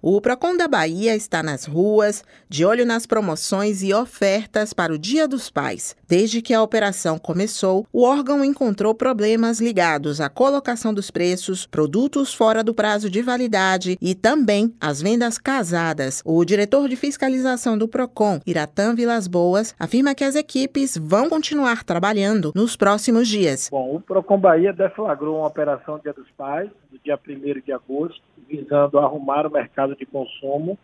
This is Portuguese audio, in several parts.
O Procon da Bahia está nas ruas, de olho nas promoções e ofertas para o Dia dos Pais. Desde que a operação começou, o órgão encontrou problemas ligados à colocação dos preços, produtos fora do prazo de validade e também as vendas casadas. O diretor de fiscalização do Procon, Iratã Vilas Boas, afirma que as equipes vão continuar trabalhando nos próximos dias. Bom, o Procon Bahia deflagrou uma operação Dia dos Pais, dia 1 de agosto, visando arrumar o mercado de consumo,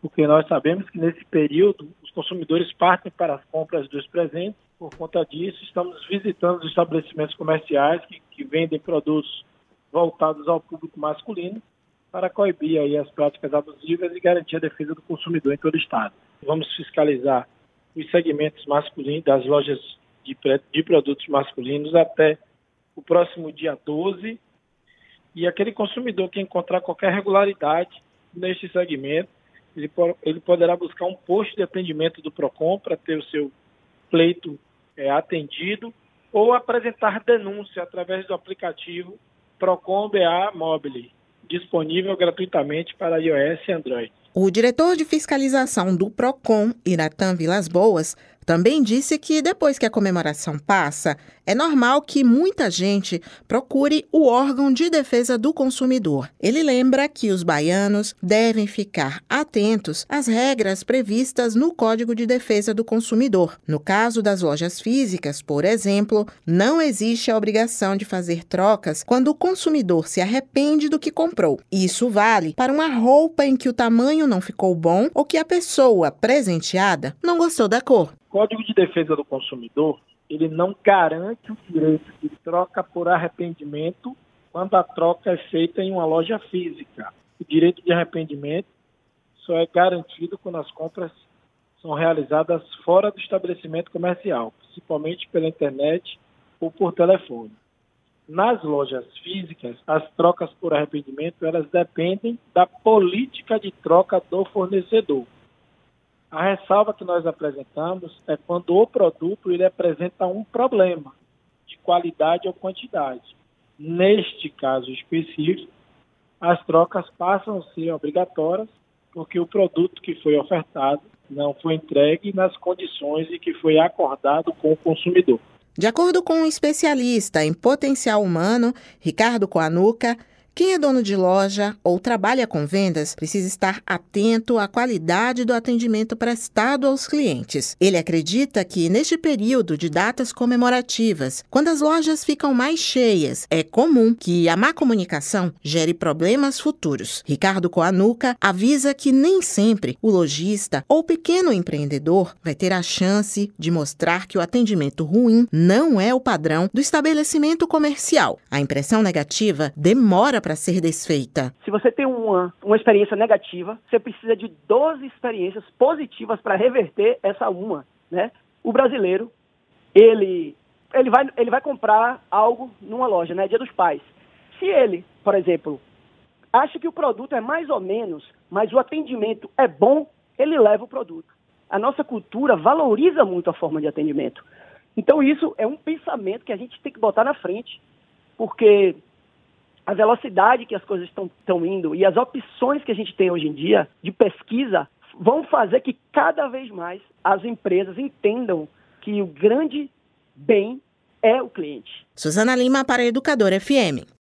porque nós sabemos que nesse período os consumidores partem para as compras dos presentes. Por conta disso, estamos visitando os estabelecimentos comerciais que, que vendem produtos voltados ao público masculino para coibir aí as práticas abusivas e garantir a defesa do consumidor em todo o estado. Vamos fiscalizar os segmentos masculinos das lojas de, de produtos masculinos até o próximo dia 12 e aquele consumidor que encontrar qualquer regularidade neste segmento, ele, ele poderá buscar um posto de atendimento do PROCON para ter o seu pleito é, atendido ou apresentar denúncia através do aplicativo PROCON BA Mobile, disponível gratuitamente para iOS e Android. O diretor de fiscalização do PROCON, Iratã Vilas Boas, também disse que depois que a comemoração passa, é normal que muita gente procure o órgão de defesa do consumidor. Ele lembra que os baianos devem ficar atentos às regras previstas no Código de Defesa do Consumidor. No caso das lojas físicas, por exemplo, não existe a obrigação de fazer trocas quando o consumidor se arrepende do que comprou. Isso vale para uma roupa em que o tamanho não ficou bom ou que a pessoa presenteada não gostou da cor. Código de Defesa do Consumidor, ele não garante o direito de troca por arrependimento quando a troca é feita em uma loja física. O direito de arrependimento só é garantido quando as compras são realizadas fora do estabelecimento comercial, principalmente pela internet ou por telefone. Nas lojas físicas, as trocas por arrependimento elas dependem da política de troca do fornecedor. A ressalva que nós apresentamos é quando o produto ele apresenta um problema de qualidade ou quantidade. Neste caso específico, as trocas passam a ser obrigatórias porque o produto que foi ofertado não foi entregue nas condições em que foi acordado com o consumidor. De acordo com um especialista em potencial humano, Ricardo Coanuca, quem é dono de loja ou trabalha com vendas precisa estar atento à qualidade do atendimento prestado aos clientes. Ele acredita que, neste período de datas comemorativas, quando as lojas ficam mais cheias, é comum que a má comunicação gere problemas futuros. Ricardo Coanuca avisa que nem sempre o lojista ou pequeno empreendedor vai ter a chance de mostrar que o atendimento ruim não é o padrão do estabelecimento comercial. A impressão negativa demora para ser desfeita? Se você tem uma, uma experiência negativa, você precisa de 12 experiências positivas para reverter essa uma, né? O brasileiro, ele, ele, vai, ele vai comprar algo numa loja, né? Dia dos pais. Se ele, por exemplo, acha que o produto é mais ou menos, mas o atendimento é bom, ele leva o produto. A nossa cultura valoriza muito a forma de atendimento. Então, isso é um pensamento que a gente tem que botar na frente, porque a velocidade que as coisas estão indo e as opções que a gente tem hoje em dia de pesquisa vão fazer que cada vez mais as empresas entendam que o grande bem é o cliente. Suzana Lima para Educador FM.